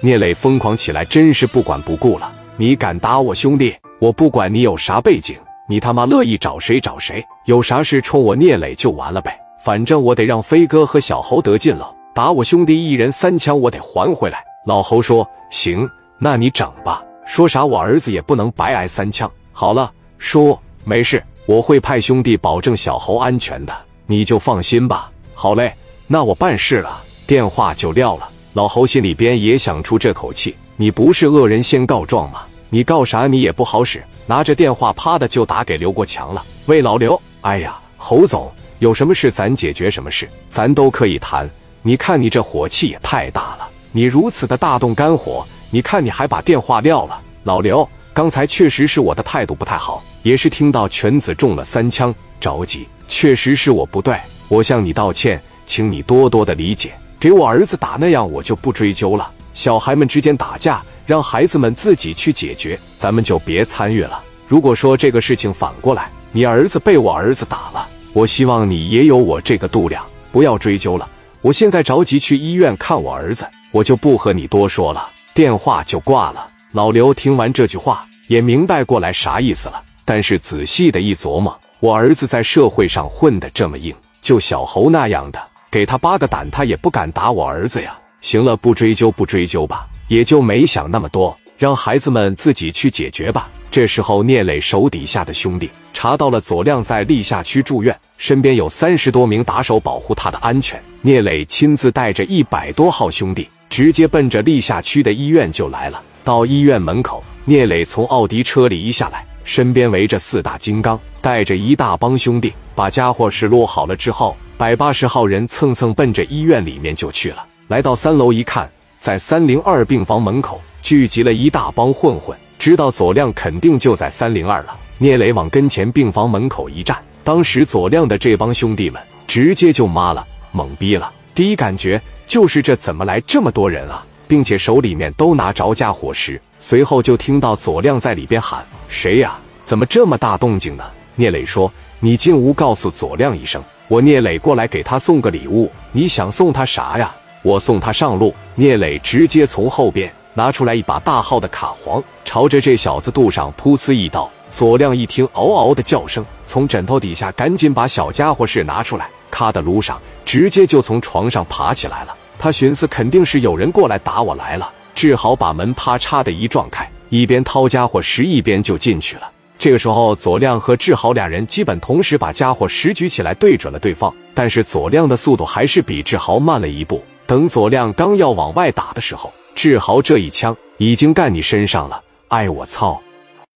聂磊疯狂起来，真是不管不顾了。你敢打我兄弟，我不管你有啥背景，你他妈乐意找谁找谁，有啥事冲我聂磊就完了呗。反正我得让飞哥和小猴得劲了，打我兄弟一人三枪，我得还回来。老猴说：“行，那你整吧。说啥我儿子也不能白挨三枪。好了，叔，没事，我会派兄弟保证小猴安全的，你就放心吧。好嘞，那我办事了。”电话就撂了。老侯心里边也想出这口气：你不是恶人先告状吗？你告啥你也不好使。拿着电话啪的就打给刘国强了。喂，老刘，哎呀，侯总，有什么事咱解决什么事，咱都可以谈。你看你这火气也太大了，你如此的大动肝火，你看你还把电话撂了。老刘，刚才确实是我的态度不太好，也是听到犬子中了三枪着急，确实是我不对，我向你道歉，请你多多的理解。给我儿子打那样，我就不追究了。小孩们之间打架，让孩子们自己去解决，咱们就别参与了。如果说这个事情反过来，你儿子被我儿子打了，我希望你也有我这个度量，不要追究了。我现在着急去医院看我儿子，我就不和你多说了。电话就挂了。老刘听完这句话，也明白过来啥意思了。但是仔细的一琢磨，我儿子在社会上混得这么硬，就小猴那样的。给他八个胆，他也不敢打我儿子呀。行了，不追究，不追究吧，也就没想那么多，让孩子们自己去解决吧。这时候，聂磊手底下的兄弟查到了左亮在历下区住院，身边有三十多名打手保护他的安全。聂磊亲自带着一百多号兄弟，直接奔着历下区的医院就来了。到医院门口，聂磊从奥迪车里一下来，身边围着四大金刚，带着一大帮兄弟，把家伙事落好了之后。百八十号人蹭蹭奔着医院里面就去了。来到三楼一看，在三零二病房门口聚集了一大帮混混，知道左亮肯定就在三零二了。聂磊往跟前病房门口一站，当时左亮的这帮兄弟们直接就妈了，懵逼了。第一感觉就是这怎么来这么多人啊，并且手里面都拿着家伙食。随后就听到左亮在里边喊：“谁呀？怎么这么大动静呢？”聂磊说：“你进屋告诉左亮一声。”我聂磊过来给他送个礼物，你想送他啥呀？我送他上路。聂磊直接从后边拿出来一把大号的卡簧，朝着这小子肚上噗呲一刀。左亮一听嗷嗷的叫声，从枕头底下赶紧把小家伙事拿出来，咔的撸上，直接就从床上爬起来了。他寻思肯定是有人过来打我来了，志豪把门啪嚓的一撞开，一边掏家伙石一边就进去了。这个时候，左亮和志豪俩人基本同时把家伙拾举起来，对准了对方。但是左亮的速度还是比志豪慢了一步。等左亮刚要往外打的时候，志豪这一枪已经干你身上了。哎，我操！